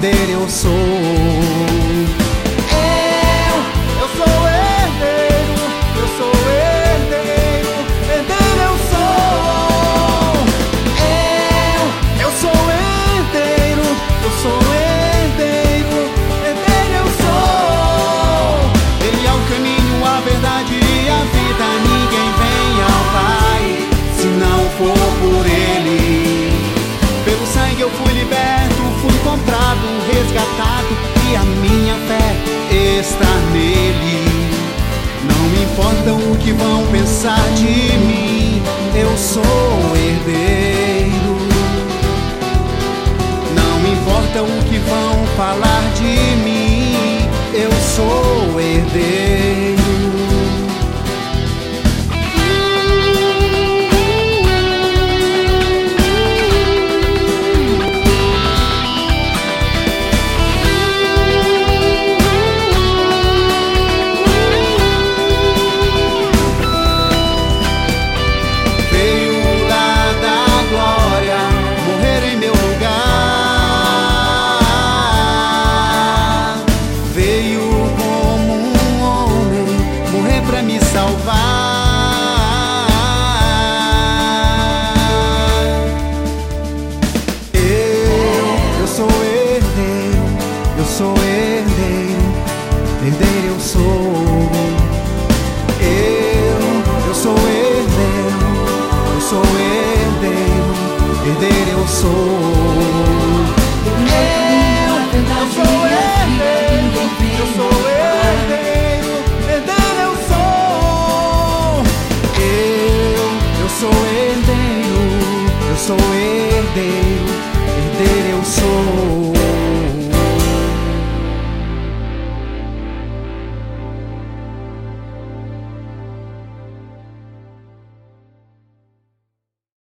perder eu sou. vão pensar de mim? Eu sou um herdeiro. Não importa o que vão falar de mim. eu sou. Eu não sou herdeiro, eu sou herdeiro, herdeiro eu sou. Eu, eu sou herdeiro, eu sou herdeiro, herdeiro eu sou.